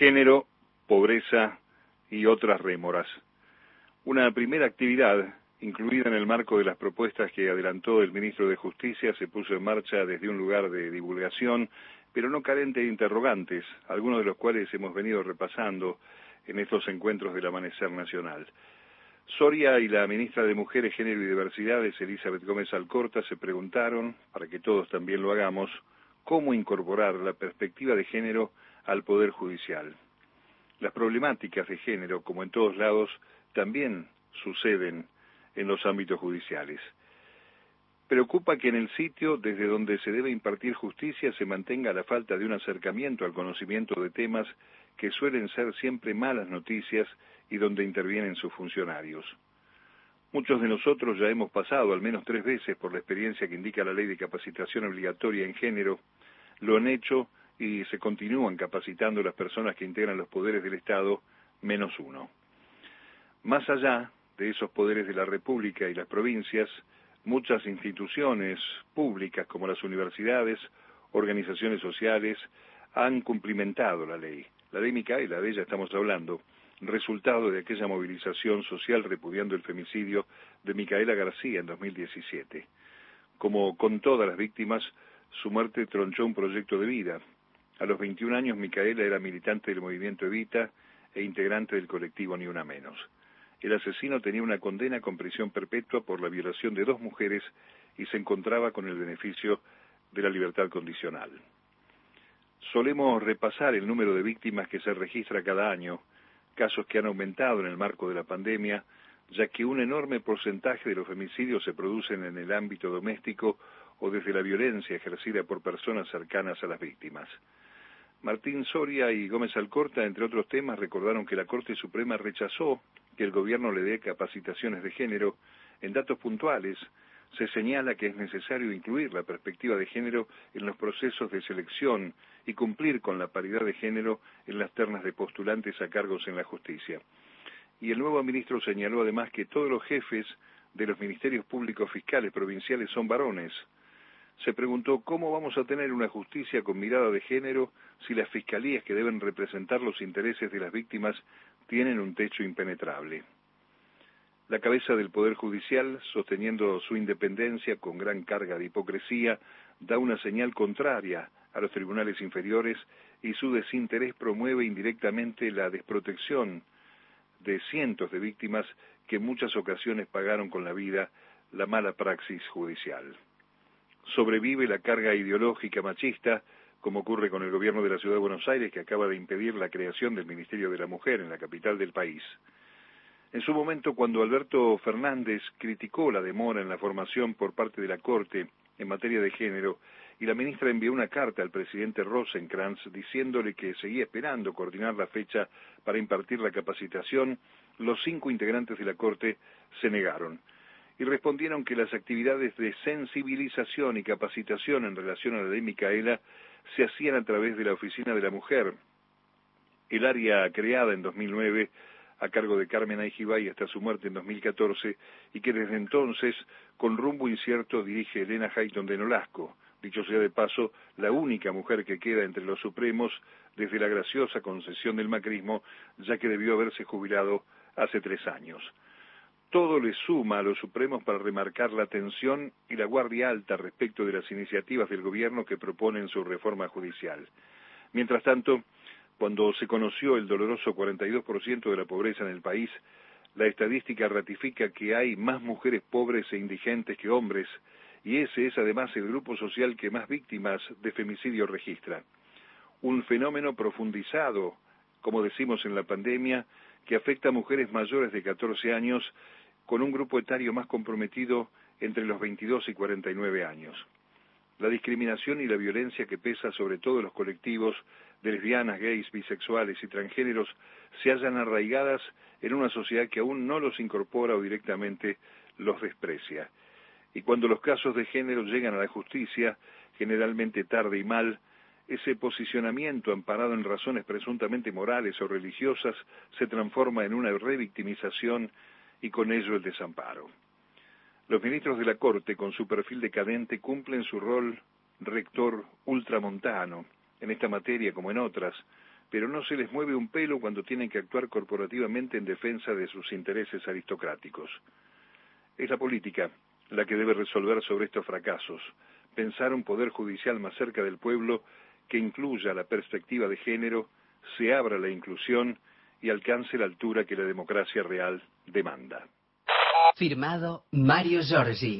género, pobreza y otras rémoras. Una primera actividad, incluida en el marco de las propuestas que adelantó el ministro de Justicia, se puso en marcha desde un lugar de divulgación, pero no carente de interrogantes, algunos de los cuales hemos venido repasando en estos encuentros del Amanecer Nacional. Soria y la ministra de Mujeres, Género y Diversidades, Elizabeth Gómez Alcorta, se preguntaron, para que todos también lo hagamos, cómo incorporar la perspectiva de género al Poder Judicial. Las problemáticas de género, como en todos lados, también suceden en los ámbitos judiciales. Preocupa que en el sitio desde donde se debe impartir justicia se mantenga la falta de un acercamiento al conocimiento de temas que suelen ser siempre malas noticias y donde intervienen sus funcionarios. Muchos de nosotros ya hemos pasado al menos tres veces por la experiencia que indica la ley de capacitación obligatoria en género, lo han hecho y se continúan capacitando las personas que integran los poderes del Estado, menos uno. Más allá de esos poderes de la República y las provincias, muchas instituciones públicas como las universidades, organizaciones sociales, han cumplimentado la ley. La ley Micaela, de ella estamos hablando, resultado de aquella movilización social repudiando el femicidio de Micaela García en 2017. Como con todas las víctimas, su muerte tronchó un proyecto de vida. A los 21 años, Micaela era militante del movimiento Evita e integrante del colectivo Ni Una Menos. El asesino tenía una condena con prisión perpetua por la violación de dos mujeres y se encontraba con el beneficio de la libertad condicional. Solemos repasar el número de víctimas que se registra cada año casos que han aumentado en el marco de la pandemia, ya que un enorme porcentaje de los femicidios se producen en el ámbito doméstico o desde la violencia ejercida por personas cercanas a las víctimas. Martín Soria y Gómez Alcorta, entre otros temas, recordaron que la Corte Suprema rechazó que el gobierno le dé capacitaciones de género en datos puntuales. Se señala que es necesario incluir la perspectiva de género en los procesos de selección y cumplir con la paridad de género en las ternas de postulantes a cargos en la justicia. Y el nuevo ministro señaló además que todos los jefes de los ministerios públicos fiscales provinciales son varones. Se preguntó cómo vamos a tener una justicia con mirada de género si las fiscalías que deben representar los intereses de las víctimas tienen un techo impenetrable. La cabeza del Poder Judicial, sosteniendo su independencia con gran carga de hipocresía, da una señal contraria a los tribunales inferiores y su desinterés promueve indirectamente la desprotección de cientos de víctimas que en muchas ocasiones pagaron con la vida la mala praxis judicial. Sobrevive la carga ideológica machista, como ocurre con el gobierno de la Ciudad de Buenos Aires, que acaba de impedir la creación del Ministerio de la Mujer en la capital del país. En su momento, cuando Alberto Fernández criticó la demora en la formación por parte de la Corte en materia de género, y la ministra envió una carta al presidente Rosenkrantz diciéndole que seguía esperando coordinar la fecha para impartir la capacitación, los cinco integrantes de la Corte se negaron y respondieron que las actividades de sensibilización y capacitación en relación a la ley Micaela se hacían a través de la Oficina de la Mujer, el área creada en 2009 a cargo de Carmen Aijibay hasta su muerte en 2014 y que desde entonces, con rumbo incierto, dirige Elena Hayton de Nolasco, dicho sea de paso, la única mujer que queda entre los supremos desde la graciosa concesión del macrismo, ya que debió haberse jubilado hace tres años. Todo le suma a los supremos para remarcar la tensión y la guardia alta respecto de las iniciativas del gobierno que proponen su reforma judicial. Mientras tanto, cuando se conoció el doloroso 42% de la pobreza en el país, la estadística ratifica que hay más mujeres pobres e indigentes que hombres, y ese es además el grupo social que más víctimas de femicidio registra. Un fenómeno profundizado, como decimos en la pandemia, que afecta a mujeres mayores de 14 años con un grupo etario más comprometido entre los 22 y 49 años. La discriminación y la violencia que pesa sobre todos los colectivos de lesbianas, gays, bisexuales y transgéneros se hallan arraigadas en una sociedad que aún no los incorpora o directamente los desprecia y cuando los casos de género llegan a la justicia, generalmente tarde y mal, ese posicionamiento amparado en razones presuntamente morales o religiosas se transforma en una revictimización y con ello el desamparo. Los ministros de la Corte, con su perfil decadente, cumplen su rol rector ultramontano en esta materia como en otras, pero no se les mueve un pelo cuando tienen que actuar corporativamente en defensa de sus intereses aristocráticos. Es la política la que debe resolver sobre estos fracasos, pensar un poder judicial más cerca del pueblo que incluya la perspectiva de género, se abra la inclusión y alcance la altura que la democracia real demanda. Firmado Mario Giorgi.